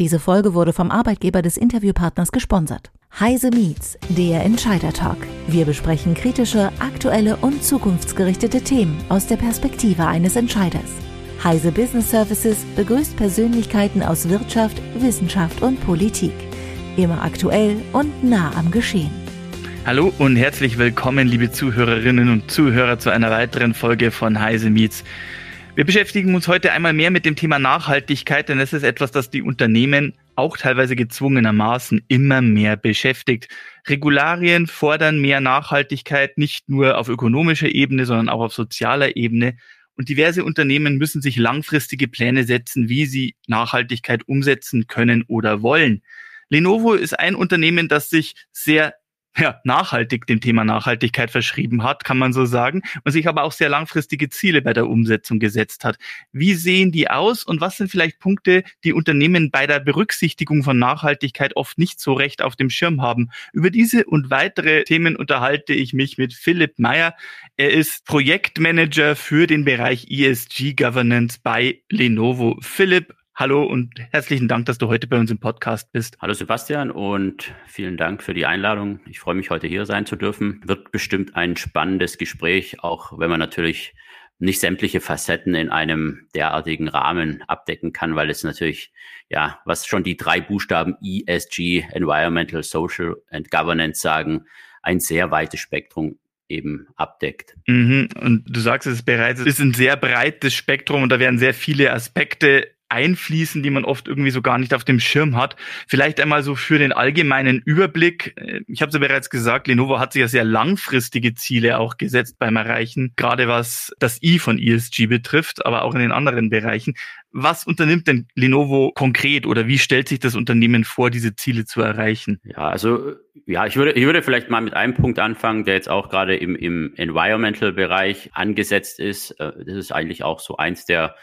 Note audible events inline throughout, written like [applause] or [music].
Diese Folge wurde vom Arbeitgeber des Interviewpartners gesponsert. Heise Meets, der Entscheider Talk. Wir besprechen kritische, aktuelle und zukunftsgerichtete Themen aus der Perspektive eines Entscheiders. Heise Business Services begrüßt Persönlichkeiten aus Wirtschaft, Wissenschaft und Politik. Immer aktuell und nah am Geschehen. Hallo und herzlich willkommen, liebe Zuhörerinnen und Zuhörer, zu einer weiteren Folge von Heise Meets. Wir beschäftigen uns heute einmal mehr mit dem Thema Nachhaltigkeit, denn es ist etwas, das die Unternehmen auch teilweise gezwungenermaßen immer mehr beschäftigt. Regularien fordern mehr Nachhaltigkeit nicht nur auf ökonomischer Ebene, sondern auch auf sozialer Ebene. Und diverse Unternehmen müssen sich langfristige Pläne setzen, wie sie Nachhaltigkeit umsetzen können oder wollen. Lenovo ist ein Unternehmen, das sich sehr ja, nachhaltig dem Thema Nachhaltigkeit verschrieben hat, kann man so sagen, und sich aber auch sehr langfristige Ziele bei der Umsetzung gesetzt hat. Wie sehen die aus und was sind vielleicht Punkte, die Unternehmen bei der Berücksichtigung von Nachhaltigkeit oft nicht so recht auf dem Schirm haben? Über diese und weitere Themen unterhalte ich mich mit Philipp Meyer. Er ist Projektmanager für den Bereich ESG Governance bei Lenovo. Philipp, Hallo und herzlichen Dank, dass du heute bei uns im Podcast bist. Hallo Sebastian und vielen Dank für die Einladung. Ich freue mich, heute hier sein zu dürfen. Wird bestimmt ein spannendes Gespräch, auch wenn man natürlich nicht sämtliche Facetten in einem derartigen Rahmen abdecken kann, weil es natürlich, ja, was schon die drei Buchstaben ESG, Environmental, Social and Governance sagen, ein sehr weites Spektrum eben abdeckt. Mhm. Und du sagst es bereits, es ist ein sehr breites Spektrum und da werden sehr viele Aspekte einfließen, die man oft irgendwie so gar nicht auf dem Schirm hat. Vielleicht einmal so für den allgemeinen Überblick. Ich habe es ja bereits gesagt, Lenovo hat sich ja sehr langfristige Ziele auch gesetzt beim Erreichen, gerade was das I von ESG betrifft, aber auch in den anderen Bereichen. Was unternimmt denn Lenovo konkret oder wie stellt sich das Unternehmen vor, diese Ziele zu erreichen? Ja, also ja, ich würde, ich würde vielleicht mal mit einem Punkt anfangen, der jetzt auch gerade im, im Environmental-Bereich angesetzt ist. Äh, das ist eigentlich auch so eins der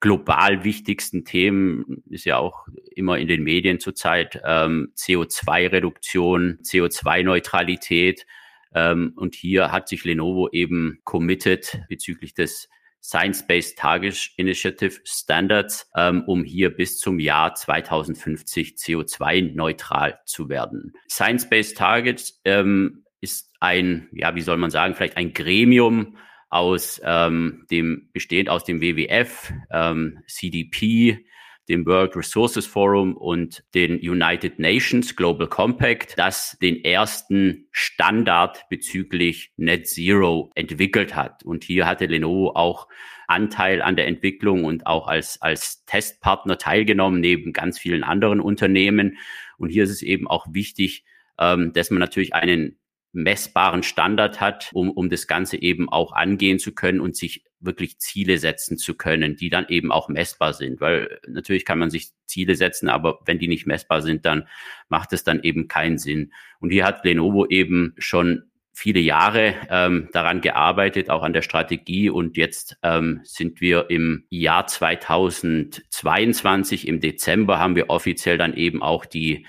global wichtigsten Themen ist ja auch immer in den Medien zurzeit ähm, CO2-Reduktion, CO2-Neutralität. Ähm, und hier hat sich Lenovo eben committed bezüglich des Science-Based Target Initiative Standards, ähm, um hier bis zum Jahr 2050 CO2-neutral zu werden. Science-Based Targets ähm, ist ein, ja, wie soll man sagen, vielleicht ein Gremium, aus ähm, dem bestehend aus dem WWF, ähm, CDP, dem World Resources Forum und den United Nations Global Compact, das den ersten Standard bezüglich Net Zero entwickelt hat. Und hier hatte Lenovo auch Anteil an der Entwicklung und auch als, als Testpartner teilgenommen, neben ganz vielen anderen Unternehmen. Und hier ist es eben auch wichtig, ähm, dass man natürlich einen messbaren Standard hat, um, um das Ganze eben auch angehen zu können und sich wirklich Ziele setzen zu können, die dann eben auch messbar sind. Weil natürlich kann man sich Ziele setzen, aber wenn die nicht messbar sind, dann macht es dann eben keinen Sinn. Und hier hat Lenovo eben schon viele Jahre ähm, daran gearbeitet, auch an der Strategie. Und jetzt ähm, sind wir im Jahr 2022, im Dezember haben wir offiziell dann eben auch die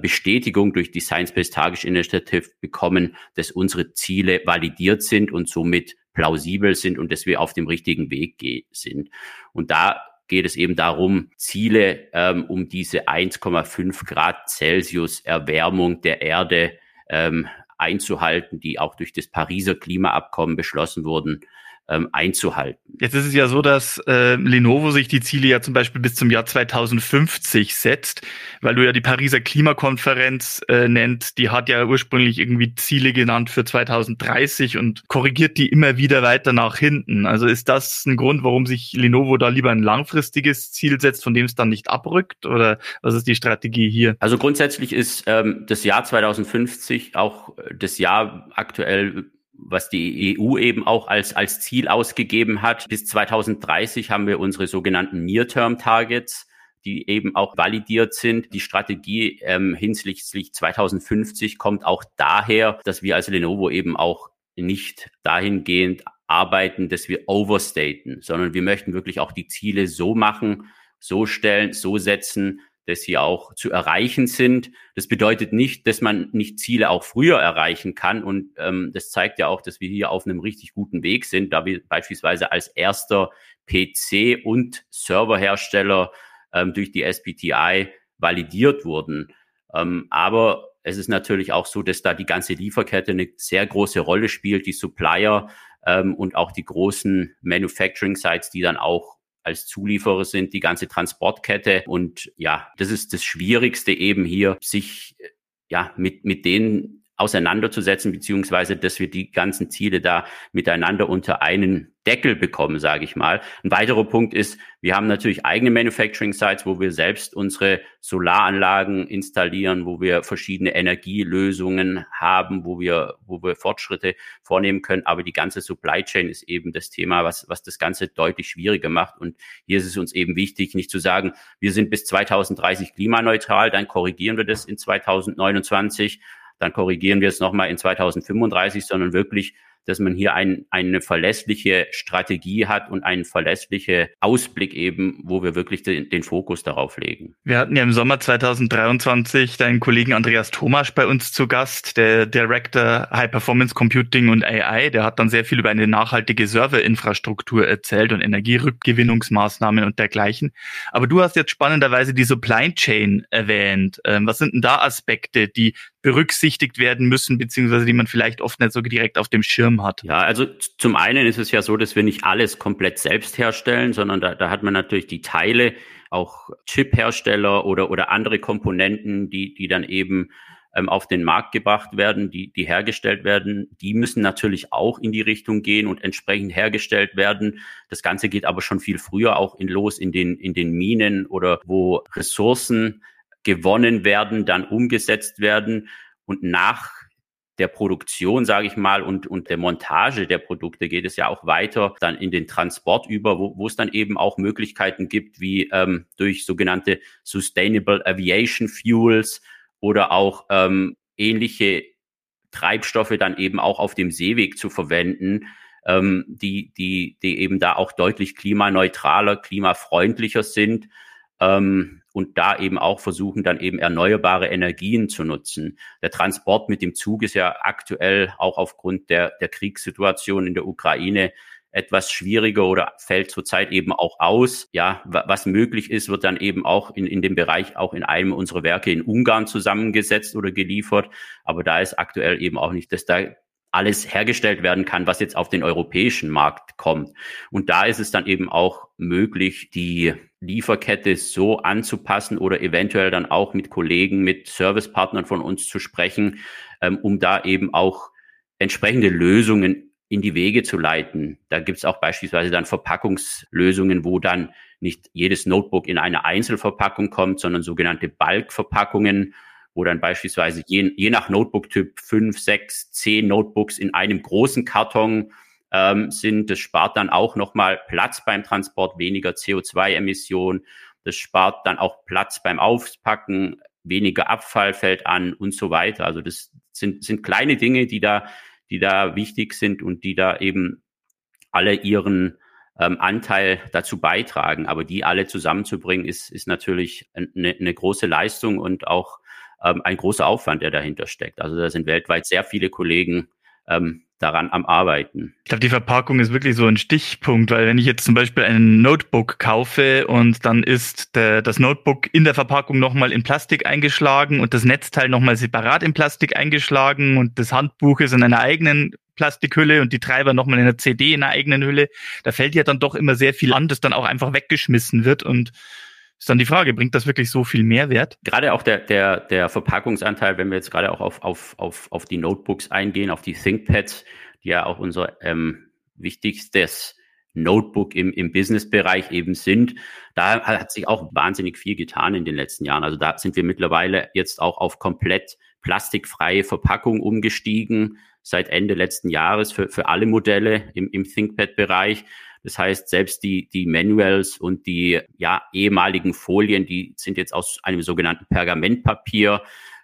Bestätigung durch die Science-Based Target Initiative bekommen, dass unsere Ziele validiert sind und somit plausibel sind und dass wir auf dem richtigen Weg sind. Und da geht es eben darum, Ziele ähm, um diese 1,5 Grad Celsius Erwärmung der Erde ähm, einzuhalten, die auch durch das Pariser Klimaabkommen beschlossen wurden, ähm, einzuhalten. Jetzt ist es ja so, dass äh, Lenovo sich die Ziele ja zum Beispiel bis zum Jahr 2050 setzt, weil du ja die Pariser Klimakonferenz äh, nennt, die hat ja ursprünglich irgendwie Ziele genannt für 2030 und korrigiert die immer wieder weiter nach hinten. Also ist das ein Grund, warum sich Lenovo da lieber ein langfristiges Ziel setzt, von dem es dann nicht abrückt? Oder was ist die Strategie hier? Also grundsätzlich ist ähm, das Jahr 2050 auch das Jahr aktuell was die EU eben auch als, als Ziel ausgegeben hat. Bis 2030 haben wir unsere sogenannten Near-Term-Targets die eben auch validiert sind. Die Strategie ähm, hinsichtlich 2050 kommt auch daher, dass wir als Lenovo eben auch nicht dahingehend arbeiten, dass wir overstaten, sondern wir möchten wirklich auch die Ziele so machen, so stellen, so setzen, dass sie auch zu erreichen sind. Das bedeutet nicht, dass man nicht Ziele auch früher erreichen kann. Und ähm, das zeigt ja auch, dass wir hier auf einem richtig guten Weg sind, da wir beispielsweise als erster PC- und Serverhersteller ähm, durch die SPTI validiert wurden. Ähm, aber es ist natürlich auch so, dass da die ganze Lieferkette eine sehr große Rolle spielt, die Supplier ähm, und auch die großen Manufacturing Sites, die dann auch als Zulieferer sind, die ganze Transportkette. Und ja, das ist das Schwierigste eben hier, sich ja mit, mit den auseinanderzusetzen, beziehungsweise dass wir die ganzen Ziele da miteinander unter einen Deckel bekommen, sage ich mal. Ein weiterer Punkt ist, wir haben natürlich eigene Manufacturing Sites, wo wir selbst unsere Solaranlagen installieren, wo wir verschiedene Energielösungen haben, wo wir, wo wir Fortschritte vornehmen können. Aber die ganze Supply Chain ist eben das Thema, was, was das Ganze deutlich schwieriger macht. Und hier ist es uns eben wichtig, nicht zu sagen, wir sind bis 2030 klimaneutral, dann korrigieren wir das in 2029 dann korrigieren wir es nochmal in 2035, sondern wirklich dass man hier ein, eine verlässliche Strategie hat und einen verlässliche Ausblick eben, wo wir wirklich den, den Fokus darauf legen. Wir hatten ja im Sommer 2023 deinen Kollegen Andreas Thomas bei uns zu Gast, der Director High Performance Computing und AI. Der hat dann sehr viel über eine nachhaltige Serverinfrastruktur erzählt und Energierückgewinnungsmaßnahmen und dergleichen. Aber du hast jetzt spannenderweise die Supply Chain erwähnt. Ähm, was sind denn da Aspekte, die berücksichtigt werden müssen, beziehungsweise die man vielleicht oft nicht so direkt auf dem Schirm hat? Ja, also zum einen ist es ja so, dass wir nicht alles komplett selbst herstellen, sondern da, da hat man natürlich die Teile, auch Chip-Hersteller oder, oder andere Komponenten, die, die dann eben ähm, auf den Markt gebracht werden, die, die hergestellt werden, die müssen natürlich auch in die Richtung gehen und entsprechend hergestellt werden. Das Ganze geht aber schon viel früher auch in los in den, in den Minen oder wo Ressourcen gewonnen werden, dann umgesetzt werden und nach der Produktion, sage ich mal, und, und der Montage der Produkte geht es ja auch weiter dann in den Transport über, wo, wo es dann eben auch Möglichkeiten gibt, wie ähm, durch sogenannte Sustainable Aviation Fuels oder auch ähm, ähnliche Treibstoffe dann eben auch auf dem Seeweg zu verwenden, ähm, die, die, die eben da auch deutlich klimaneutraler, klimafreundlicher sind. Ähm, und da eben auch versuchen, dann eben erneuerbare Energien zu nutzen. Der Transport mit dem Zug ist ja aktuell auch aufgrund der, der Kriegssituation in der Ukraine etwas schwieriger oder fällt zurzeit eben auch aus. Ja, was möglich ist, wird dann eben auch in, in dem Bereich auch in einem unserer Werke in Ungarn zusammengesetzt oder geliefert. Aber da ist aktuell eben auch nicht, dass da alles hergestellt werden kann, was jetzt auf den europäischen Markt kommt. Und da ist es dann eben auch möglich, die Lieferkette so anzupassen oder eventuell dann auch mit Kollegen, mit Servicepartnern von uns zu sprechen, ähm, um da eben auch entsprechende Lösungen in die Wege zu leiten. Da gibt es auch beispielsweise dann Verpackungslösungen, wo dann nicht jedes Notebook in eine Einzelverpackung kommt, sondern sogenannte Bulkverpackungen, wo dann beispielsweise je, je nach Notebook-Typ fünf, sechs, zehn Notebooks in einem großen Karton ähm, sind. Das spart dann auch nochmal Platz beim Transport, weniger CO2-Emissionen. Das spart dann auch Platz beim Aufpacken, weniger Abfall fällt an und so weiter. Also das sind, sind kleine Dinge, die da, die da wichtig sind und die da eben alle ihren ähm, Anteil dazu beitragen. Aber die alle zusammenzubringen, ist, ist natürlich eine, eine große Leistung und auch ähm, ein großer Aufwand, der dahinter steckt. Also da sind weltweit sehr viele Kollegen ähm, daran am Arbeiten. Ich glaube, die Verpackung ist wirklich so ein Stichpunkt, weil wenn ich jetzt zum Beispiel ein Notebook kaufe und dann ist der, das Notebook in der Verpackung nochmal in Plastik eingeschlagen und das Netzteil nochmal separat in Plastik eingeschlagen und das Handbuch ist in einer eigenen Plastikhülle und die Treiber nochmal in einer CD in einer eigenen Hülle, da fällt ja dann doch immer sehr viel an, das dann auch einfach weggeschmissen wird und ist dann die Frage, bringt das wirklich so viel Mehrwert? Gerade auch der, der, der Verpackungsanteil, wenn wir jetzt gerade auch auf, auf, auf, auf die Notebooks eingehen, auf die ThinkPads, die ja auch unser ähm, wichtigstes Notebook im, im Business-Bereich eben sind. Da hat sich auch wahnsinnig viel getan in den letzten Jahren. Also da sind wir mittlerweile jetzt auch auf komplett plastikfreie Verpackung umgestiegen, seit Ende letzten Jahres für, für alle Modelle im, im ThinkPad-Bereich. Das heißt, selbst die, die Manuals und die ja, ehemaligen Folien, die sind jetzt aus einem sogenannten Pergamentpapier.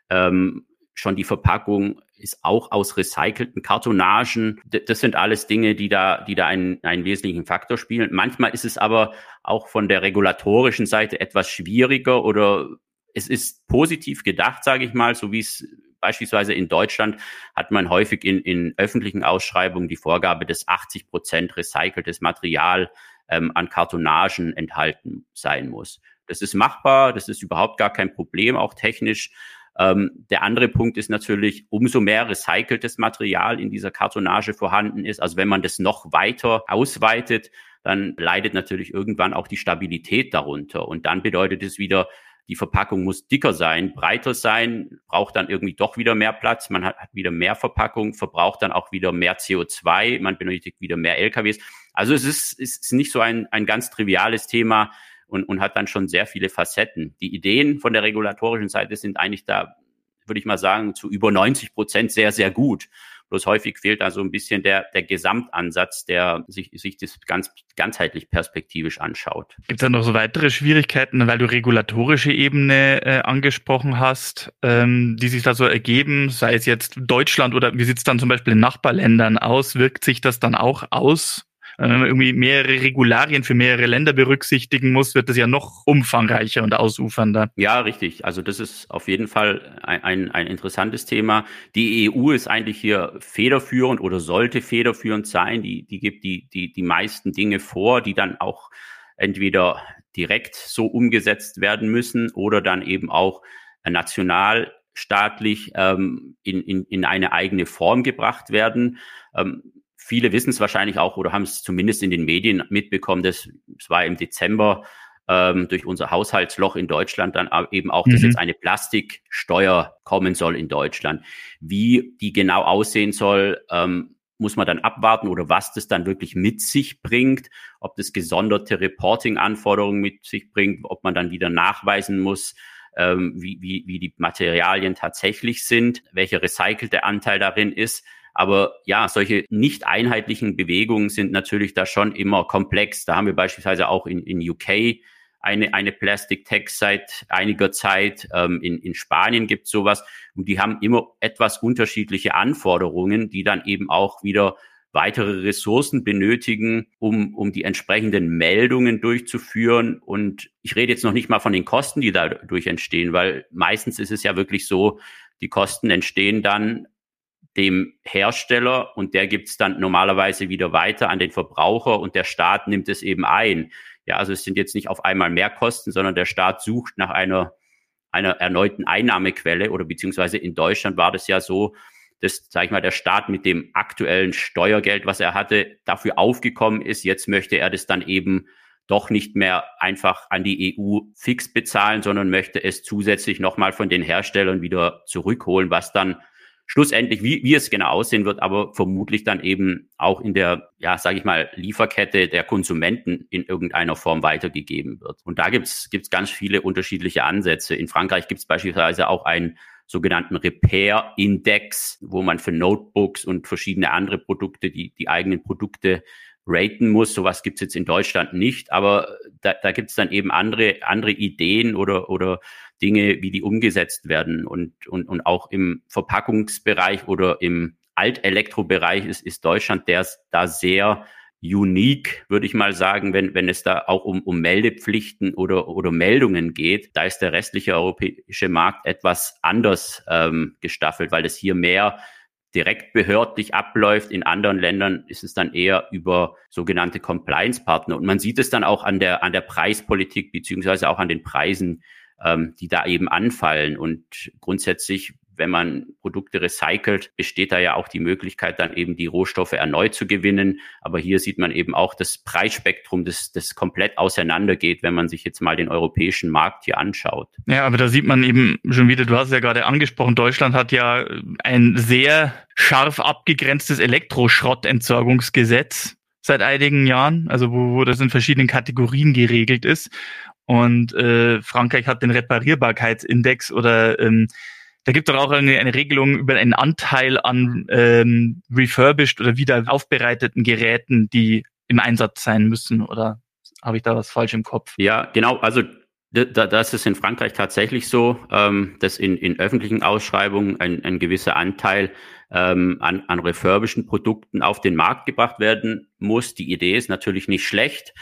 Ähm, schon die Verpackung ist auch aus recycelten Kartonagen. Das sind alles Dinge, die da, die da einen, einen wesentlichen Faktor spielen. Manchmal ist es aber auch von der regulatorischen Seite etwas schwieriger oder es ist positiv gedacht, sage ich mal, so wie es Beispielsweise in Deutschland hat man häufig in, in öffentlichen Ausschreibungen die Vorgabe, dass 80 Prozent recyceltes Material ähm, an Kartonagen enthalten sein muss. Das ist machbar, das ist überhaupt gar kein Problem, auch technisch. Ähm, der andere Punkt ist natürlich, umso mehr recyceltes Material in dieser Kartonage vorhanden ist, also wenn man das noch weiter ausweitet, dann leidet natürlich irgendwann auch die Stabilität darunter. Und dann bedeutet es wieder, die Verpackung muss dicker sein, breiter sein, braucht dann irgendwie doch wieder mehr Platz, man hat, hat wieder mehr Verpackung, verbraucht dann auch wieder mehr CO2, man benötigt wieder mehr LKWs. Also es ist, ist nicht so ein, ein ganz triviales Thema und, und hat dann schon sehr viele Facetten. Die Ideen von der regulatorischen Seite sind eigentlich da, würde ich mal sagen, zu über 90 Prozent sehr, sehr gut. Bloß häufig fehlt da so ein bisschen der, der Gesamtansatz, der sich, sich das ganz, ganzheitlich perspektivisch anschaut. Gibt es da noch so weitere Schwierigkeiten, weil du regulatorische Ebene äh, angesprochen hast, ähm, die sich da so ergeben, sei es jetzt Deutschland oder wie sieht es dann zum Beispiel in Nachbarländern aus? Wirkt sich das dann auch aus irgendwie mehrere Regularien für mehrere Länder berücksichtigen muss, wird das ja noch umfangreicher und ausufernder. Ja, richtig. Also das ist auf jeden Fall ein, ein, ein interessantes Thema. Die EU ist eigentlich hier federführend oder sollte federführend sein. Die, die gibt die, die, die meisten Dinge vor, die dann auch entweder direkt so umgesetzt werden müssen oder dann eben auch nationalstaatlich ähm, in, in, in eine eigene Form gebracht werden. Ähm, viele wissen es wahrscheinlich auch oder haben es zumindest in den Medien mitbekommen, dass es war im Dezember ähm, durch unser Haushaltsloch in Deutschland dann eben auch, dass mhm. jetzt eine Plastiksteuer kommen soll in Deutschland. Wie die genau aussehen soll, ähm, muss man dann abwarten oder was das dann wirklich mit sich bringt, ob das gesonderte Reporting-Anforderungen mit sich bringt, ob man dann wieder nachweisen muss, ähm, wie, wie, wie die Materialien tatsächlich sind, welcher recycelte Anteil darin ist. Aber ja, solche nicht einheitlichen Bewegungen sind natürlich da schon immer komplex. Da haben wir beispielsweise auch in, in UK eine, eine Plastic Tax seit einiger Zeit. Ähm, in, in Spanien gibt es sowas. Und die haben immer etwas unterschiedliche Anforderungen, die dann eben auch wieder weitere Ressourcen benötigen, um, um die entsprechenden Meldungen durchzuführen. Und ich rede jetzt noch nicht mal von den Kosten, die dadurch entstehen, weil meistens ist es ja wirklich so, die Kosten entstehen dann dem Hersteller und der gibt es dann normalerweise wieder weiter an den Verbraucher und der Staat nimmt es eben ein. Ja, also es sind jetzt nicht auf einmal mehr Kosten, sondern der Staat sucht nach einer, einer erneuten Einnahmequelle oder beziehungsweise in Deutschland war das ja so, dass, sag ich mal, der Staat mit dem aktuellen Steuergeld, was er hatte, dafür aufgekommen ist. Jetzt möchte er das dann eben doch nicht mehr einfach an die EU fix bezahlen, sondern möchte es zusätzlich nochmal von den Herstellern wieder zurückholen, was dann schlussendlich, wie, wie es genau aussehen wird, aber vermutlich dann eben auch in der, ja, sage ich mal, Lieferkette der Konsumenten in irgendeiner Form weitergegeben wird. Und da gibt's gibt's ganz viele unterschiedliche Ansätze. In Frankreich gibt's beispielsweise auch einen sogenannten Repair-Index, wo man für Notebooks und verschiedene andere Produkte die, die eigenen Produkte raten muss. Sowas gibt's jetzt in Deutschland nicht, aber da, da gibt's dann eben andere, andere Ideen oder, oder Dinge, wie die umgesetzt werden. Und, und, und auch im Verpackungsbereich oder im Altelektrobereich ist, ist Deutschland der da sehr unique, würde ich mal sagen, wenn, wenn es da auch um, um Meldepflichten oder, oder Meldungen geht. Da ist der restliche europäische Markt etwas anders ähm, gestaffelt, weil es hier mehr direkt behördlich abläuft. In anderen Ländern ist es dann eher über sogenannte Compliance-Partner. Und man sieht es dann auch an der, an der Preispolitik beziehungsweise auch an den Preisen, ähm, die da eben anfallen. Und grundsätzlich, wenn man Produkte recycelt, besteht da ja auch die Möglichkeit, dann eben die Rohstoffe erneut zu gewinnen. Aber hier sieht man eben auch das Preisspektrum, das, das komplett auseinandergeht, wenn man sich jetzt mal den europäischen Markt hier anschaut. Ja, aber da sieht man eben schon wieder, du hast es ja gerade angesprochen, Deutschland hat ja ein sehr scharf abgegrenztes Elektroschrottentsorgungsgesetz seit einigen Jahren, also wo, wo das in verschiedenen Kategorien geregelt ist. Und äh, Frankreich hat den Reparierbarkeitsindex oder ähm, da gibt es auch eine, eine Regelung über einen Anteil an ähm, refurbished oder wieder aufbereiteten Geräten, die im Einsatz sein müssen. Oder habe ich da was falsch im Kopf? Ja, genau. Also das ist in Frankreich tatsächlich so, ähm, dass in, in öffentlichen Ausschreibungen ein, ein gewisser Anteil ähm, an, an refurbischen Produkten auf den Markt gebracht werden muss. Die Idee ist natürlich nicht schlecht.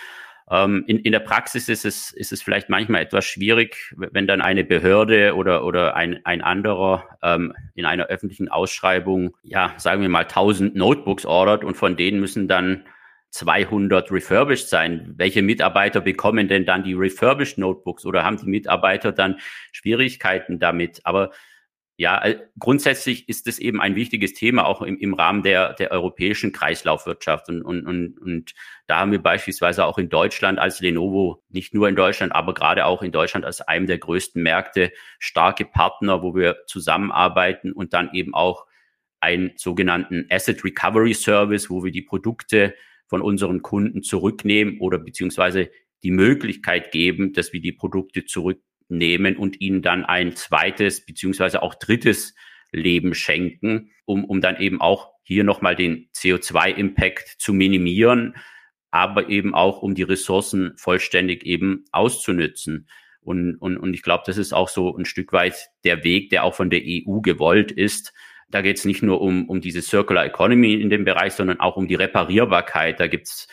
Ähm, in, in der Praxis ist es, ist es vielleicht manchmal etwas schwierig, wenn dann eine Behörde oder, oder ein, ein anderer ähm, in einer öffentlichen Ausschreibung, ja, sagen wir mal 1000 Notebooks ordert und von denen müssen dann 200 refurbished sein. Welche Mitarbeiter bekommen denn dann die refurbished Notebooks oder haben die Mitarbeiter dann Schwierigkeiten damit? Aber ja, grundsätzlich ist es eben ein wichtiges Thema auch im, im Rahmen der, der europäischen Kreislaufwirtschaft. Und, und, und, und da haben wir beispielsweise auch in Deutschland als Lenovo, nicht nur in Deutschland, aber gerade auch in Deutschland als einem der größten Märkte starke Partner, wo wir zusammenarbeiten und dann eben auch einen sogenannten Asset Recovery Service, wo wir die Produkte von unseren Kunden zurücknehmen oder beziehungsweise die Möglichkeit geben, dass wir die Produkte zurücknehmen und ihnen dann ein zweites beziehungsweise auch drittes Leben schenken, um, um dann eben auch hier nochmal den CO2-Impact zu minimieren, aber eben auch um die Ressourcen vollständig eben auszunützen. Und, und, und ich glaube, das ist auch so ein Stück weit der Weg, der auch von der EU gewollt ist, da geht es nicht nur um, um diese Circular Economy in dem Bereich, sondern auch um die Reparierbarkeit. Da gibt's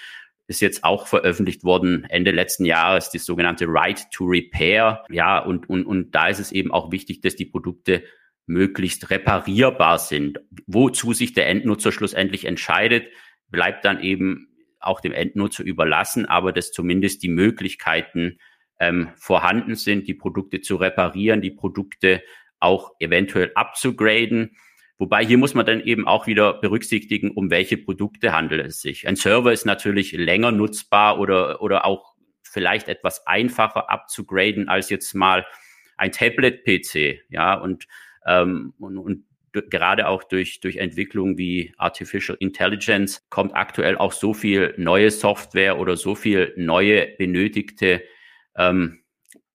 ist jetzt auch veröffentlicht worden Ende letzten Jahres, das sogenannte Right to Repair. Ja, und, und, und da ist es eben auch wichtig, dass die Produkte möglichst reparierbar sind. Wozu sich der Endnutzer schlussendlich entscheidet, bleibt dann eben auch dem Endnutzer überlassen, aber dass zumindest die Möglichkeiten ähm, vorhanden sind, die Produkte zu reparieren, die Produkte auch eventuell abzugraden Wobei hier muss man dann eben auch wieder berücksichtigen, um welche Produkte handelt es sich. Ein Server ist natürlich länger nutzbar oder, oder auch vielleicht etwas einfacher abzugraden als jetzt mal ein Tablet-PC. Ja, und, ähm, und, und gerade auch durch, durch Entwicklungen wie Artificial Intelligence kommt aktuell auch so viel neue Software oder so viel neue benötigte ähm,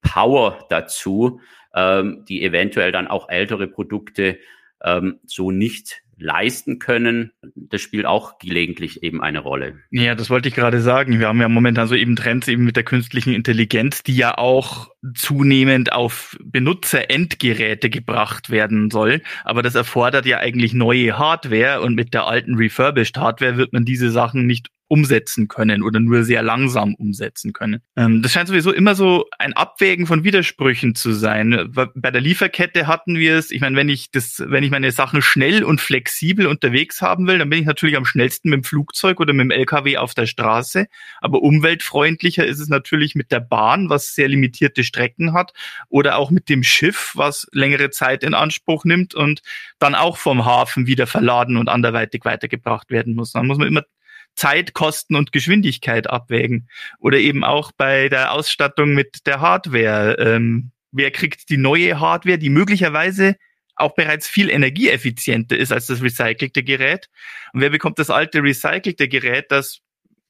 Power dazu, ähm, die eventuell dann auch ältere Produkte ähm, so nicht leisten können. Das spielt auch gelegentlich eben eine Rolle. Ja, das wollte ich gerade sagen. Wir haben ja momentan so eben Trends eben mit der künstlichen Intelligenz, die ja auch zunehmend auf Benutzerendgeräte gebracht werden soll. Aber das erfordert ja eigentlich neue Hardware und mit der alten refurbished Hardware wird man diese Sachen nicht umsetzen können oder nur sehr langsam umsetzen können. Ähm, das scheint sowieso immer so ein Abwägen von Widersprüchen zu sein. Bei der Lieferkette hatten wir es, ich meine, wenn ich das, wenn ich meine Sachen schnell und flexibel unterwegs haben will, dann bin ich natürlich am schnellsten mit dem Flugzeug oder mit dem LKW auf der Straße. Aber umweltfreundlicher ist es natürlich mit der Bahn, was sehr limitierte Strecken hat, oder auch mit dem Schiff, was längere Zeit in Anspruch nimmt und dann auch vom Hafen wieder verladen und anderweitig weitergebracht werden muss. Dann muss man immer Zeit, Kosten und Geschwindigkeit abwägen. Oder eben auch bei der Ausstattung mit der Hardware. Ähm, wer kriegt die neue Hardware, die möglicherweise auch bereits viel energieeffizienter ist als das recycelte Gerät? Und wer bekommt das alte recycelte Gerät, das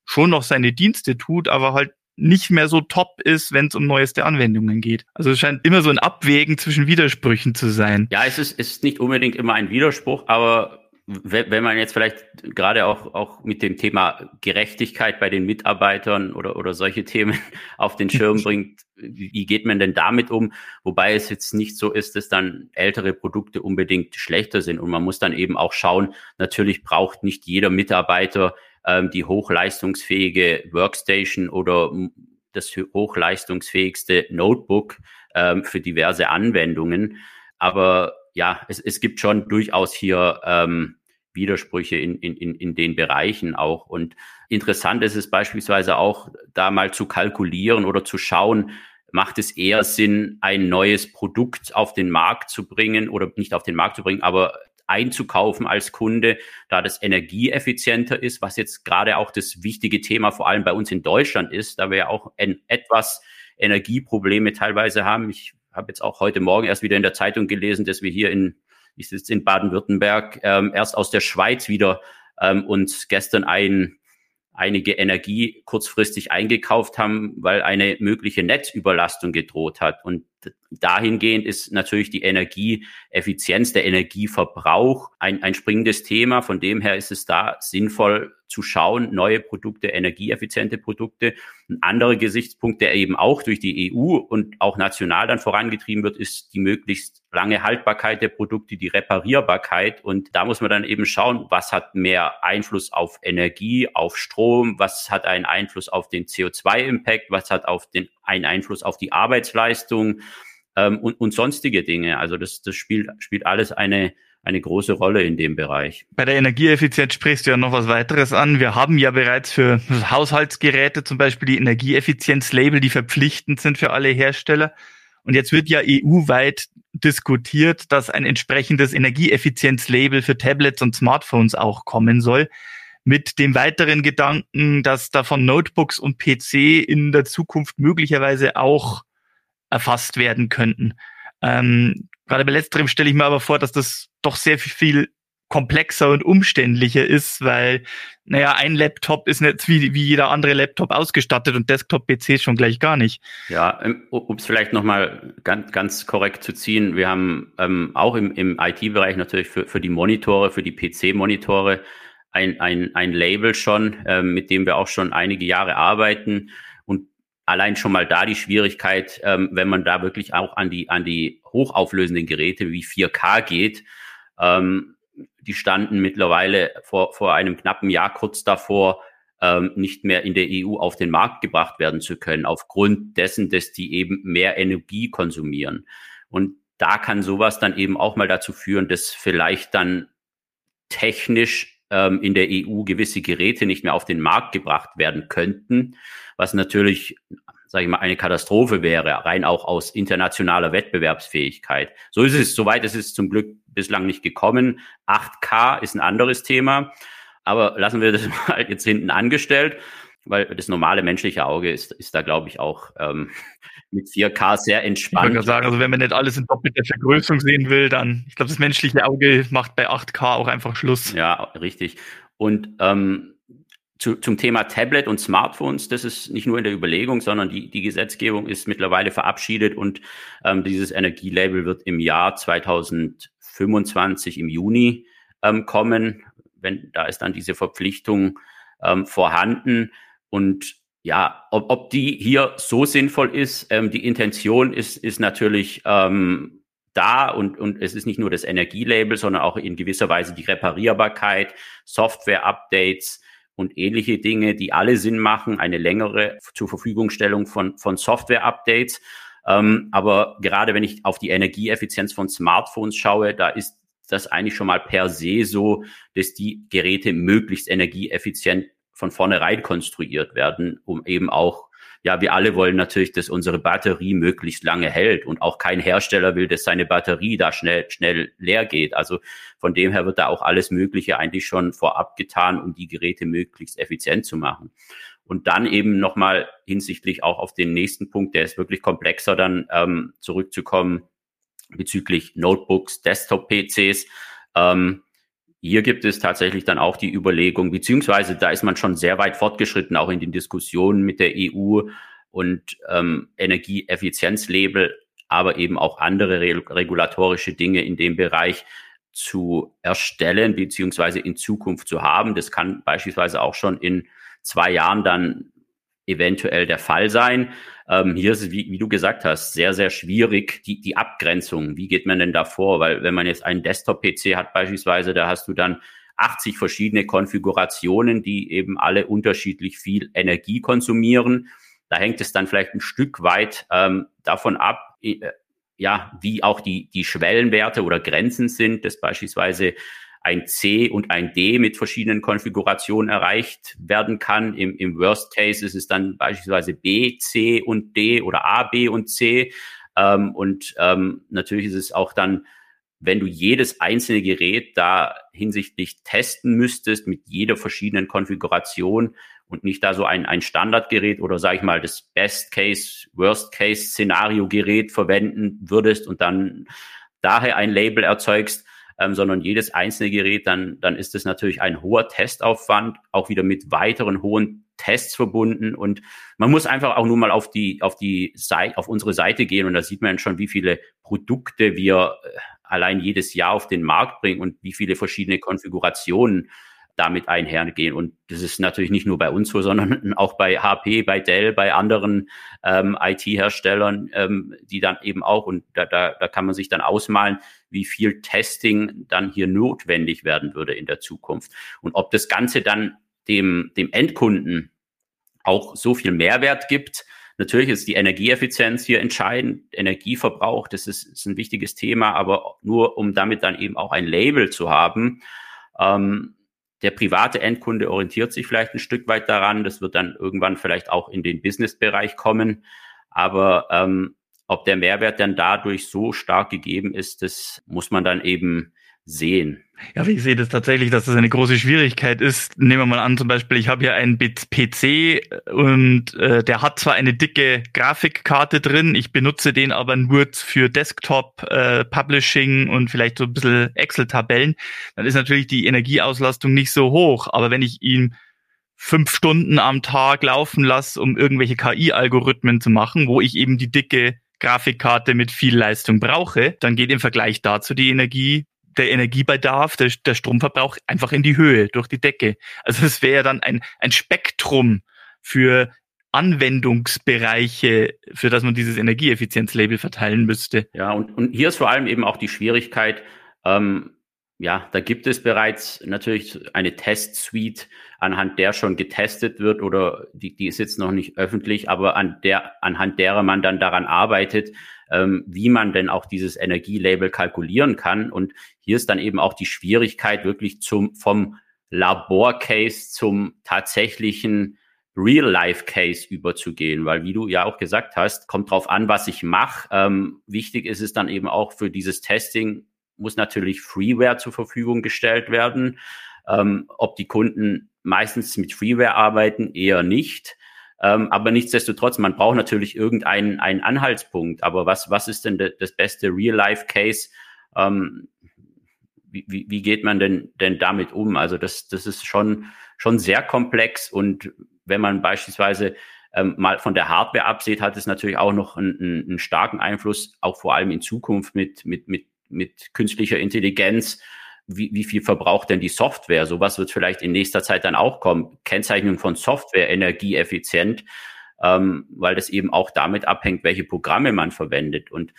schon noch seine Dienste tut, aber halt nicht mehr so top ist, wenn es um neueste Anwendungen geht. Also es scheint immer so ein Abwägen zwischen Widersprüchen zu sein. Ja, es ist, ist nicht unbedingt immer ein Widerspruch, aber wenn man jetzt vielleicht gerade auch, auch mit dem Thema Gerechtigkeit bei den Mitarbeitern oder, oder solche [laughs] Themen auf den Schirm [laughs] bringt, wie geht man denn damit um? Wobei es jetzt nicht so ist, dass dann ältere Produkte unbedingt schlechter sind. Und man muss dann eben auch schauen, natürlich braucht nicht jeder Mitarbeiter ähm, die hochleistungsfähige Workstation oder das hochleistungsfähigste Notebook ähm, für diverse Anwendungen. Aber ja, es, es gibt schon durchaus hier ähm, Widersprüche in, in, in, den Bereichen auch. Und interessant ist es beispielsweise auch, da mal zu kalkulieren oder zu schauen, macht es eher Sinn, ein neues Produkt auf den Markt zu bringen oder nicht auf den Markt zu bringen, aber einzukaufen als Kunde, da das energieeffizienter ist, was jetzt gerade auch das wichtige Thema vor allem bei uns in Deutschland ist, da wir ja auch etwas Energieprobleme teilweise haben. Ich habe jetzt auch heute Morgen erst wieder in der Zeitung gelesen, dass wir hier in, ich sitze in Baden-Württemberg, ähm, erst aus der Schweiz wieder ähm, uns gestern ein einige Energie kurzfristig eingekauft haben, weil eine mögliche Netzüberlastung gedroht hat. Und dahingehend ist natürlich die Energieeffizienz, der Energieverbrauch ein, ein springendes Thema. Von dem her ist es da sinnvoll zu schauen, neue Produkte, energieeffiziente Produkte. Ein anderer Gesichtspunkt, der eben auch durch die EU und auch national dann vorangetrieben wird, ist die möglichst lange Haltbarkeit der Produkte, die Reparierbarkeit. Und da muss man dann eben schauen, was hat mehr Einfluss auf Energie, auf Strom, was hat einen Einfluss auf den CO2-Impact, was hat auf den, einen Einfluss auf die Arbeitsleistung ähm, und, und sonstige Dinge. Also das, das spielt, spielt alles eine eine große Rolle in dem Bereich. Bei der Energieeffizienz sprichst du ja noch was weiteres an. Wir haben ja bereits für Haushaltsgeräte zum Beispiel die Energieeffizienzlabel, die verpflichtend sind für alle Hersteller. Und jetzt wird ja EU-weit diskutiert, dass ein entsprechendes Energieeffizienzlabel für Tablets und Smartphones auch kommen soll. Mit dem weiteren Gedanken, dass davon Notebooks und PC in der Zukunft möglicherweise auch erfasst werden könnten. Ähm, gerade bei letzterem stelle ich mir aber vor, dass das doch sehr viel komplexer und umständlicher ist, weil, naja, ein Laptop ist nicht wie, wie jeder andere Laptop ausgestattet und Desktop-PC schon gleich gar nicht. Ja, ähm, um es vielleicht nochmal ganz, ganz korrekt zu ziehen, wir haben ähm, auch im, im IT-Bereich natürlich für, für die Monitore, für die PC-Monitore ein, ein, ein Label schon, ähm, mit dem wir auch schon einige Jahre arbeiten und allein schon mal da die Schwierigkeit, ähm, wenn man da wirklich auch an die, an die hochauflösenden Geräte wie 4K geht, ähm, die standen mittlerweile vor, vor einem knappen Jahr kurz davor, ähm, nicht mehr in der EU auf den Markt gebracht werden zu können, aufgrund dessen, dass die eben mehr Energie konsumieren. Und da kann sowas dann eben auch mal dazu führen, dass vielleicht dann technisch ähm, in der EU gewisse Geräte nicht mehr auf den Markt gebracht werden könnten, was natürlich sage ich mal, eine Katastrophe wäre, rein auch aus internationaler Wettbewerbsfähigkeit. So ist es, soweit ist es zum Glück bislang nicht gekommen. 8K ist ein anderes Thema, aber lassen wir das [laughs] mal jetzt hinten angestellt, weil das normale menschliche Auge ist, ist da, glaube ich, auch ähm, [laughs] mit 4K sehr entspannt. Ich würde sagen, also wenn man nicht alles in doppelter Vergrößerung sehen will, dann, ich glaube, das menschliche Auge macht bei 8K auch einfach Schluss. Ja, richtig. Und ähm, zu, zum Thema Tablet und Smartphones, das ist nicht nur in der Überlegung, sondern die, die Gesetzgebung ist mittlerweile verabschiedet und ähm, dieses Energielabel wird im Jahr 2025 im Juni ähm, kommen. Wenn, da ist dann diese Verpflichtung ähm, vorhanden. Und ja, ob, ob die hier so sinnvoll ist, ähm, die Intention ist, ist natürlich ähm, da und, und es ist nicht nur das Energielabel, sondern auch in gewisser Weise die Reparierbarkeit, Software-Updates, und ähnliche Dinge, die alle Sinn machen, eine längere zur Verfügungstellung von, von Software-Updates. Ähm, aber gerade wenn ich auf die Energieeffizienz von Smartphones schaue, da ist das eigentlich schon mal per se so, dass die Geräte möglichst energieeffizient von vornherein konstruiert werden, um eben auch ja, wir alle wollen natürlich, dass unsere Batterie möglichst lange hält und auch kein Hersteller will, dass seine Batterie da schnell, schnell leer geht. Also von dem her wird da auch alles Mögliche eigentlich schon vorab getan, um die Geräte möglichst effizient zu machen. Und dann eben nochmal hinsichtlich auch auf den nächsten Punkt, der ist wirklich komplexer, dann ähm, zurückzukommen bezüglich Notebooks, Desktop-PCs. Ähm, hier gibt es tatsächlich dann auch die Überlegung, beziehungsweise da ist man schon sehr weit fortgeschritten, auch in den Diskussionen mit der EU und ähm, Energieeffizienzlabel, aber eben auch andere re regulatorische Dinge in dem Bereich zu erstellen, beziehungsweise in Zukunft zu haben. Das kann beispielsweise auch schon in zwei Jahren dann eventuell der Fall sein. Ähm, hier ist es, wie, wie, du gesagt hast, sehr, sehr schwierig, die, die Abgrenzung. Wie geht man denn da vor? Weil wenn man jetzt einen Desktop-PC hat beispielsweise, da hast du dann 80 verschiedene Konfigurationen, die eben alle unterschiedlich viel Energie konsumieren. Da hängt es dann vielleicht ein Stück weit ähm, davon ab, äh, ja, wie auch die, die Schwellenwerte oder Grenzen sind, dass beispielsweise ein C und ein D mit verschiedenen Konfigurationen erreicht werden kann. Im, im Worst Case ist es dann beispielsweise B, C und D oder A, B und C. Ähm, und ähm, natürlich ist es auch dann, wenn du jedes einzelne Gerät da hinsichtlich testen müsstest mit jeder verschiedenen Konfiguration und nicht da so ein, ein Standardgerät oder sage ich mal das Best Case, Worst Case Szenario Gerät verwenden würdest und dann daher ein Label erzeugst, ähm, sondern jedes einzelne Gerät, dann, dann ist es natürlich ein hoher Testaufwand, auch wieder mit weiteren hohen Tests verbunden. Und man muss einfach auch nur mal auf die, auf die Seite, auf unsere Seite gehen und da sieht man schon, wie viele Produkte wir äh, allein jedes Jahr auf den Markt bringen und wie viele verschiedene Konfigurationen damit einhergehen. Und das ist natürlich nicht nur bei uns so, sondern [laughs] auch bei HP, bei Dell, bei anderen ähm, IT-Herstellern, ähm, die dann eben auch, und da, da, da kann man sich dann ausmalen, wie viel Testing dann hier notwendig werden würde in der Zukunft. Und ob das Ganze dann dem, dem Endkunden auch so viel Mehrwert gibt, Natürlich ist die Energieeffizienz hier entscheidend, Energieverbrauch, das ist, ist ein wichtiges Thema, aber nur um damit dann eben auch ein Label zu haben. Ähm, der private Endkunde orientiert sich vielleicht ein Stück weit daran. Das wird dann irgendwann vielleicht auch in den Business-Bereich kommen. Aber ähm, ob der Mehrwert dann dadurch so stark gegeben ist, das muss man dann eben sehen. Ja, ich sehe das tatsächlich, dass das eine große Schwierigkeit ist. Nehmen wir mal an, zum Beispiel, ich habe hier einen PC und äh, der hat zwar eine dicke Grafikkarte drin, ich benutze den aber nur für Desktop äh, Publishing und vielleicht so ein bisschen Excel-Tabellen, dann ist natürlich die Energieauslastung nicht so hoch. Aber wenn ich ihn fünf Stunden am Tag laufen lasse, um irgendwelche KI-Algorithmen zu machen, wo ich eben die dicke Grafikkarte mit viel Leistung brauche, dann geht im Vergleich dazu die Energie der Energiebedarf, der, der Stromverbrauch einfach in die Höhe, durch die Decke. Also es wäre dann ein, ein Spektrum für Anwendungsbereiche, für das man dieses Energieeffizienzlabel verteilen müsste. Ja, und, und hier ist vor allem eben auch die Schwierigkeit, ähm, ja, da gibt es bereits natürlich eine Testsuite, anhand der schon getestet wird oder die, die ist jetzt noch nicht öffentlich, aber an der, anhand derer man dann daran arbeitet, ähm, wie man denn auch dieses Energielabel kalkulieren kann. Und hier ist dann eben auch die Schwierigkeit, wirklich zum, vom Laborcase zum tatsächlichen Real-Life-Case überzugehen, weil wie du ja auch gesagt hast, kommt drauf an, was ich mache. Ähm, wichtig ist es dann eben auch für dieses Testing, muss natürlich Freeware zur Verfügung gestellt werden. Ähm, ob die Kunden meistens mit Freeware arbeiten, eher nicht. Ähm, aber nichtsdestotrotz, man braucht natürlich irgendeinen einen Anhaltspunkt. Aber was, was ist denn de, das beste Real-Life-Case? Ähm, wie, wie, geht man denn, denn damit um? Also das, das ist schon, schon sehr komplex. Und wenn man beispielsweise ähm, mal von der Hardware absieht, hat es natürlich auch noch einen, einen starken Einfluss, auch vor allem in Zukunft mit, mit, mit, mit künstlicher Intelligenz wie, wie viel verbraucht denn die Software? Sowas wird vielleicht in nächster Zeit dann auch kommen. Kennzeichnung von Software energieeffizient, ähm, weil das eben auch damit abhängt, welche Programme man verwendet. Und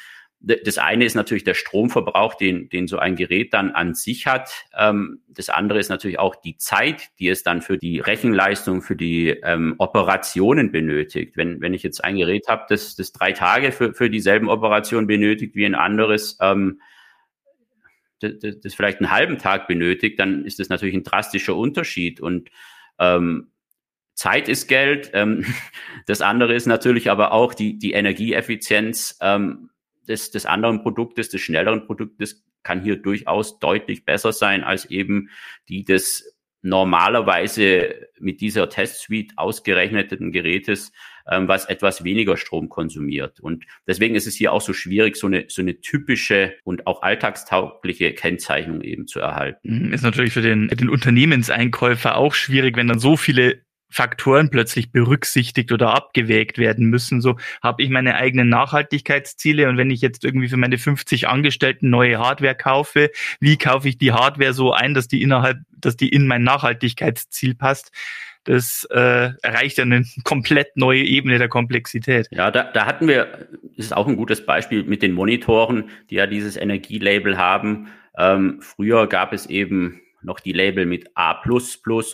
das eine ist natürlich der Stromverbrauch, den, den so ein Gerät dann an sich hat. Ähm, das andere ist natürlich auch die Zeit, die es dann für die Rechenleistung, für die ähm, Operationen benötigt. Wenn, wenn ich jetzt ein Gerät habe, das, das drei Tage für, für dieselben Operationen benötigt wie ein anderes, ähm, das, vielleicht einen halben Tag benötigt, dann ist das natürlich ein drastischer Unterschied. Und ähm, Zeit ist Geld. Ähm, [laughs] das andere ist natürlich aber auch die, die Energieeffizienz ähm, des, des anderen Produktes, des schnelleren Produktes kann hier durchaus deutlich besser sein als eben die des normalerweise mit dieser Testsuite ausgerechneten Gerätes, ähm, was etwas weniger Strom konsumiert. Und deswegen ist es hier auch so schwierig, so eine, so eine typische und auch alltagstaugliche Kennzeichnung eben zu erhalten. Mhm, ist natürlich für den, den Unternehmenseinkäufer auch schwierig, wenn dann so viele Faktoren plötzlich berücksichtigt oder abgewägt werden müssen. So habe ich meine eigenen Nachhaltigkeitsziele und wenn ich jetzt irgendwie für meine 50 Angestellten neue Hardware kaufe, wie kaufe ich die Hardware so ein, dass die innerhalb, dass die in mein Nachhaltigkeitsziel passt? Das äh, erreicht ja eine [laughs] komplett neue Ebene der Komplexität. Ja, da, da hatten wir, das ist auch ein gutes Beispiel mit den Monitoren, die ja dieses Energielabel haben. Ähm, früher gab es eben noch die Label mit A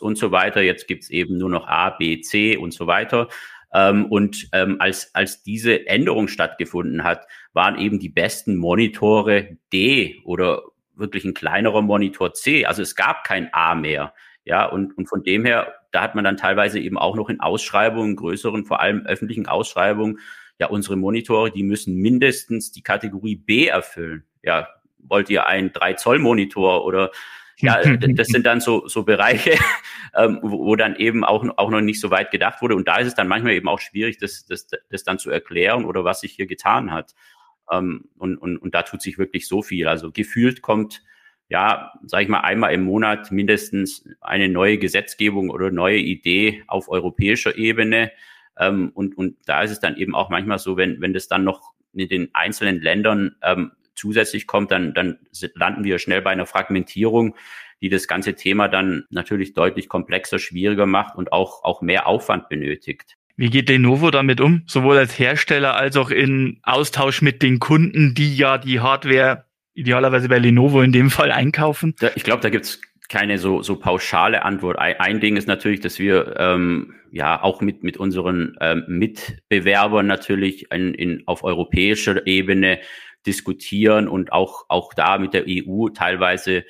und so weiter. Jetzt gibt's eben nur noch A, B, C und so weiter. Ähm, und ähm, als, als diese Änderung stattgefunden hat, waren eben die besten Monitore D oder wirklich ein kleinerer Monitor C. Also es gab kein A mehr. Ja, und, und von dem her, da hat man dann teilweise eben auch noch in Ausschreibungen, größeren, vor allem öffentlichen Ausschreibungen, ja, unsere Monitore, die müssen mindestens die Kategorie B erfüllen. Ja, wollt ihr einen 3 Zoll Monitor oder ja, [laughs] das sind dann so, so Bereiche, [laughs] ähm, wo, wo dann eben auch, auch noch nicht so weit gedacht wurde. Und da ist es dann manchmal eben auch schwierig, das, das, das dann zu erklären oder was sich hier getan hat. Ähm, und, und, und da tut sich wirklich so viel. Also gefühlt kommt, ja, sage ich mal, einmal im Monat mindestens eine neue Gesetzgebung oder neue Idee auf europäischer Ebene. Ähm, und, und da ist es dann eben auch manchmal so, wenn, wenn das dann noch in den einzelnen Ländern ähm, zusätzlich kommt, dann, dann landen wir schnell bei einer Fragmentierung, die das ganze Thema dann natürlich deutlich komplexer, schwieriger macht und auch, auch mehr Aufwand benötigt. Wie geht Lenovo damit um, sowohl als Hersteller als auch in Austausch mit den Kunden, die ja die Hardware idealerweise bei Lenovo in dem Fall einkaufen? Ich glaube, da gibt's keine so, so pauschale Antwort. Ein, ein, Ding ist natürlich, dass wir ähm, ja auch mit, mit unseren ähm, Mitbewerbern natürlich in, in, auf europäischer Ebene diskutieren und auch, auch da mit der EU teilweise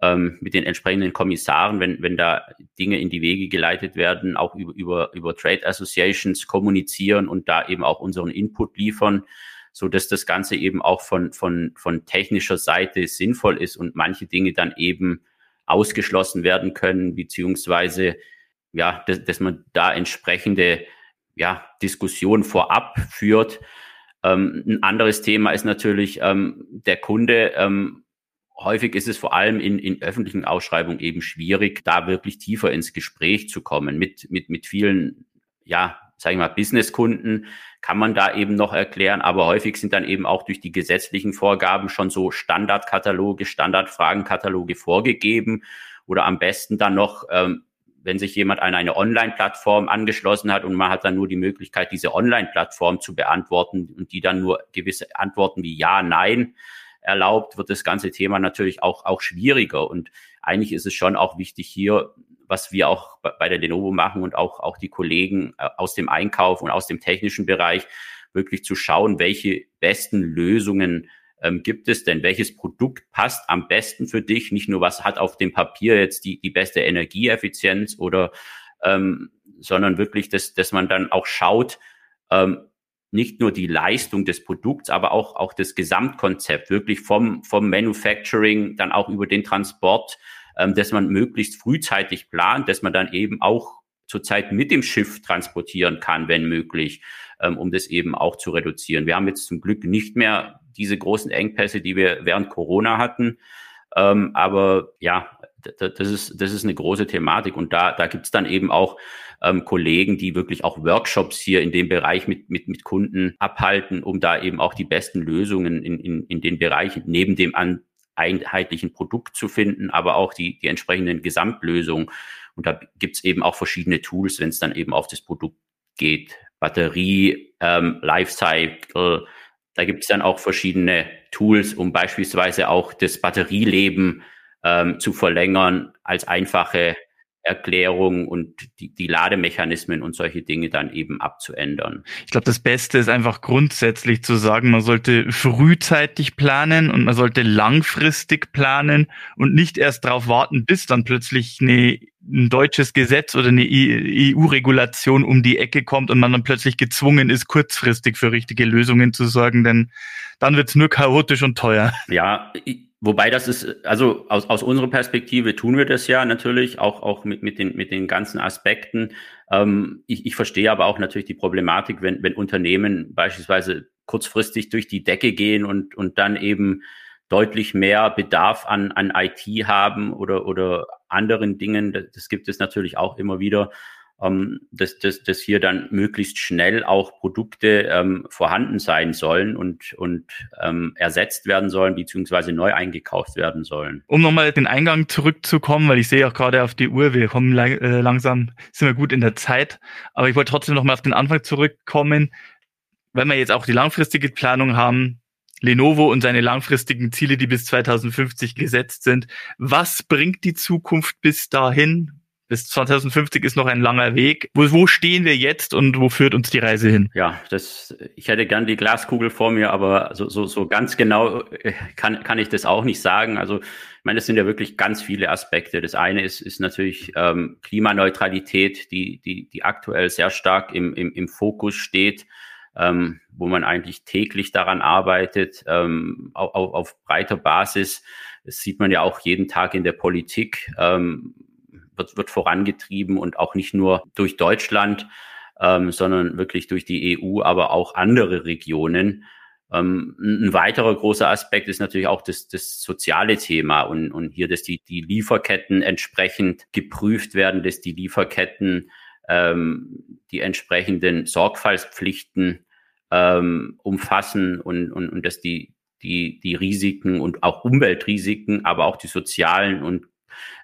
ähm, mit den entsprechenden Kommissaren, wenn, wenn da Dinge in die Wege geleitet werden, auch über, über, über Trade Associations kommunizieren und da eben auch unseren Input liefern, so dass das Ganze eben auch von, von, von technischer Seite sinnvoll ist und manche Dinge dann eben ausgeschlossen werden können, beziehungsweise ja, dass, dass man da entsprechende ja, Diskussionen vorab führt. Ähm, ein anderes Thema ist natürlich ähm, der Kunde. Ähm, häufig ist es vor allem in, in öffentlichen Ausschreibungen eben schwierig, da wirklich tiefer ins Gespräch zu kommen mit, mit, mit vielen, ja, sage ich mal, Businesskunden kann man da eben noch erklären, aber häufig sind dann eben auch durch die gesetzlichen Vorgaben schon so Standardkataloge, Standardfragenkataloge vorgegeben oder am besten dann noch, ähm, wenn sich jemand an eine Online-Plattform angeschlossen hat und man hat dann nur die Möglichkeit, diese Online-Plattform zu beantworten und die dann nur gewisse Antworten wie Ja, Nein erlaubt, wird das ganze Thema natürlich auch, auch schwieriger. Und eigentlich ist es schon auch wichtig hier, was wir auch bei der Lenovo machen und auch, auch die Kollegen äh, aus dem Einkauf und aus dem technischen Bereich, wirklich zu schauen, welche besten Lösungen ähm, gibt es denn? Welches Produkt passt am besten für dich? Nicht nur, was hat auf dem Papier jetzt die, die beste Energieeffizienz oder, ähm, sondern wirklich, dass, dass man dann auch schaut, ähm, nicht nur die Leistung des Produkts, aber auch, auch das Gesamtkonzept, wirklich vom, vom Manufacturing, dann auch über den Transport, ähm, dass man möglichst frühzeitig plant, dass man dann eben auch zurzeit mit dem Schiff transportieren kann, wenn möglich, ähm, um das eben auch zu reduzieren. Wir haben jetzt zum Glück nicht mehr diese großen Engpässe, die wir während Corona hatten. Ähm, aber ja, das ist, das ist eine große Thematik und da, da gibt's dann eben auch ähm, Kollegen, die wirklich auch Workshops hier in dem Bereich mit, mit, mit Kunden abhalten, um da eben auch die besten Lösungen in, in, in den Bereichen neben dem an einheitlichen Produkt zu finden, aber auch die, die entsprechenden Gesamtlösungen. Und da gibt's eben auch verschiedene Tools, wenn es dann eben auf das Produkt geht. Batterie, ähm, Lifecycle, da gibt's dann auch verschiedene Tools, um beispielsweise auch das Batterieleben ähm, zu verlängern als einfache Erklärung und die, die Lademechanismen und solche Dinge dann eben abzuändern. Ich glaube, das Beste ist einfach grundsätzlich zu sagen, man sollte frühzeitig planen und man sollte langfristig planen und nicht erst darauf warten, bis dann plötzlich eine, ein deutsches Gesetz oder eine EU-Regulation um die Ecke kommt und man dann plötzlich gezwungen ist, kurzfristig für richtige Lösungen zu sorgen, denn dann wird's nur chaotisch und teuer. Ja, ich Wobei das ist, also aus, aus unserer Perspektive tun wir das ja natürlich, auch, auch mit, mit, den, mit den ganzen Aspekten. Ähm, ich, ich verstehe aber auch natürlich die Problematik, wenn, wenn Unternehmen beispielsweise kurzfristig durch die Decke gehen und, und dann eben deutlich mehr Bedarf an, an IT haben oder, oder anderen Dingen. Das, gibt es natürlich auch immer wieder dass, dass, dass hier dann möglichst schnell auch Produkte ähm, vorhanden sein sollen und, und ähm, ersetzt werden sollen, beziehungsweise neu eingekauft werden sollen. Um nochmal den Eingang zurückzukommen, weil ich sehe auch gerade auf die Uhr, wir kommen lang, äh, langsam, sind wir gut in der Zeit, aber ich wollte trotzdem nochmal auf den Anfang zurückkommen, wenn wir jetzt auch die langfristige Planung haben, Lenovo und seine langfristigen Ziele, die bis 2050 gesetzt sind. Was bringt die Zukunft bis dahin? Bis 2050 ist noch ein langer Weg. Wo, wo stehen wir jetzt und wo führt uns die Reise hin? Ja, das, ich hätte gern die Glaskugel vor mir, aber so, so, so ganz genau äh, kann, kann ich das auch nicht sagen. Also, ich meine, es sind ja wirklich ganz viele Aspekte. Das eine ist, ist natürlich ähm, Klimaneutralität, die, die, die aktuell sehr stark im, im, im Fokus steht. Ähm, wo man eigentlich täglich daran arbeitet, ähm, auf, auf breiter Basis. Das sieht man ja auch jeden Tag in der Politik. Ähm, wird, wird vorangetrieben und auch nicht nur durch Deutschland, ähm, sondern wirklich durch die EU, aber auch andere Regionen. Ähm, ein weiterer großer Aspekt ist natürlich auch das, das soziale Thema und, und hier, dass die, die Lieferketten entsprechend geprüft werden, dass die Lieferketten ähm, die entsprechenden Sorgfaltspflichten ähm, umfassen und, und, und dass die, die, die Risiken und auch Umweltrisiken, aber auch die sozialen und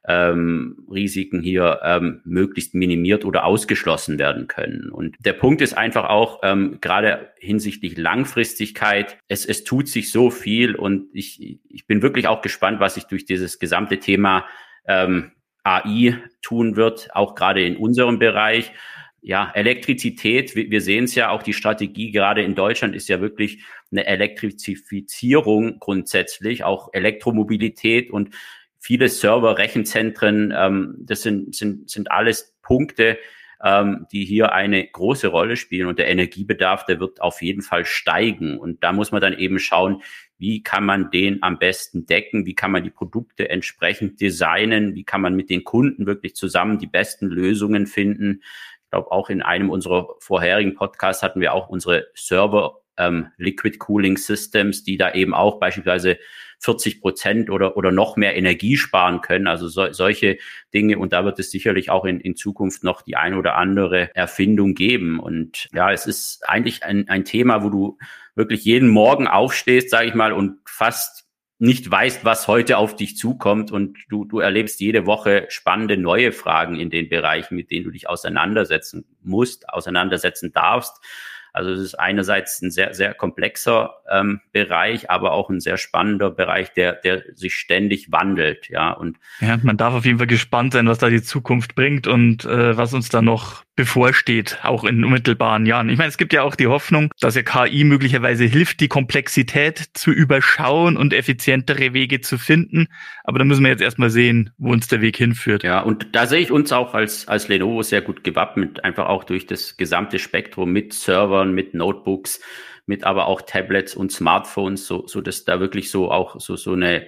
ähm, Risiken hier ähm, möglichst minimiert oder ausgeschlossen werden können. Und der Punkt ist einfach auch, ähm, gerade hinsichtlich Langfristigkeit, es, es tut sich so viel und ich, ich bin wirklich auch gespannt, was sich durch dieses gesamte Thema ähm, AI tun wird, auch gerade in unserem Bereich. ja, Elektrizität, wir sehen es ja auch, die Strategie gerade in Deutschland ist ja wirklich eine Elektrifizierung grundsätzlich, auch Elektromobilität und viele Server, Rechenzentren, ähm, das sind, sind, sind alles Punkte, ähm, die hier eine große Rolle spielen. Und der Energiebedarf, der wird auf jeden Fall steigen. Und da muss man dann eben schauen, wie kann man den am besten decken, wie kann man die Produkte entsprechend designen, wie kann man mit den Kunden wirklich zusammen die besten Lösungen finden. Ich glaube, auch in einem unserer vorherigen Podcasts hatten wir auch unsere Server ähm, Liquid Cooling Systems, die da eben auch beispielsweise 40 Prozent oder, oder noch mehr Energie sparen können. Also so, solche Dinge. Und da wird es sicherlich auch in, in Zukunft noch die ein oder andere Erfindung geben. Und ja, es ist eigentlich ein, ein Thema, wo du wirklich jeden Morgen aufstehst, sage ich mal, und fast nicht weißt, was heute auf dich zukommt und du, du erlebst jede Woche spannende neue Fragen in den Bereichen, mit denen du dich auseinandersetzen musst, auseinandersetzen darfst. Also es ist einerseits ein sehr, sehr komplexer ähm, Bereich, aber auch ein sehr spannender Bereich, der, der sich ständig wandelt, ja. Und ja, man darf auf jeden Fall gespannt sein, was da die Zukunft bringt und äh, was uns da noch bevorsteht, auch in unmittelbaren Jahren. Ich meine, es gibt ja auch die Hoffnung, dass ja KI möglicherweise hilft, die Komplexität zu überschauen und effizientere Wege zu finden. Aber da müssen wir jetzt erstmal sehen, wo uns der Weg hinführt. Ja, und da sehe ich uns auch als, als Lenovo sehr gut gewappnet, einfach auch durch das gesamte Spektrum mit Servern, mit Notebooks, mit aber auch Tablets und Smartphones, so, so dass da wirklich so auch so, so eine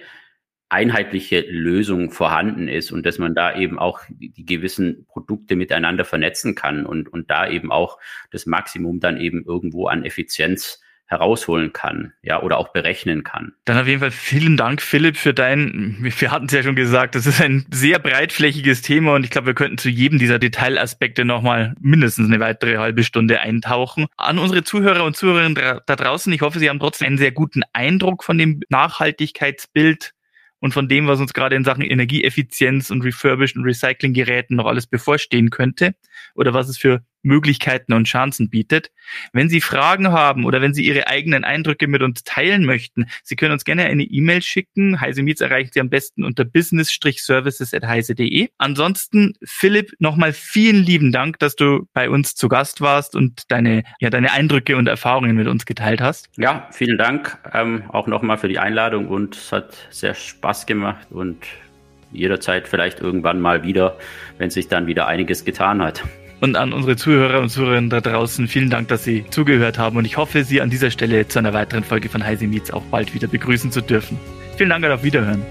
einheitliche Lösung vorhanden ist und dass man da eben auch die, gewissen Produkte miteinander vernetzen kann und, und da eben auch das Maximum dann eben irgendwo an Effizienz herausholen kann, ja, oder auch berechnen kann. Dann auf jeden Fall vielen Dank, Philipp, für dein, wir hatten es ja schon gesagt, das ist ein sehr breitflächiges Thema und ich glaube, wir könnten zu jedem dieser Detailaspekte nochmal mindestens eine weitere halbe Stunde eintauchen. An unsere Zuhörer und Zuhörerinnen da draußen, ich hoffe, Sie haben trotzdem einen sehr guten Eindruck von dem Nachhaltigkeitsbild und von dem, was uns gerade in Sachen Energieeffizienz und Refurbished und Recyclinggeräten noch alles bevorstehen könnte oder was es für Möglichkeiten und Chancen bietet. Wenn Sie Fragen haben oder wenn Sie Ihre eigenen Eindrücke mit uns teilen möchten, Sie können uns gerne eine E-Mail schicken. Heise Meets erreichen Sie am besten unter business-services.heise.de. Ansonsten, Philipp, nochmal vielen lieben Dank, dass du bei uns zu Gast warst und deine, ja, deine Eindrücke und Erfahrungen mit uns geteilt hast. Ja, vielen Dank ähm, auch nochmal für die Einladung und es hat sehr Spaß gemacht und jederzeit vielleicht irgendwann mal wieder, wenn sich dann wieder einiges getan hat. Und an unsere Zuhörer und Zuhörerinnen da draußen vielen Dank, dass Sie zugehört haben. Und ich hoffe, Sie an dieser Stelle zu einer weiteren Folge von Heise Meets auch bald wieder begrüßen zu dürfen. Vielen Dank und auf Wiederhören.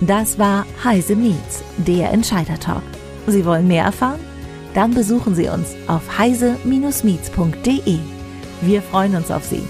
Das war Heise Meets, der Entscheider Talk. Sie wollen mehr erfahren? Dann besuchen Sie uns auf heise-meets.de. Wir freuen uns auf Sie.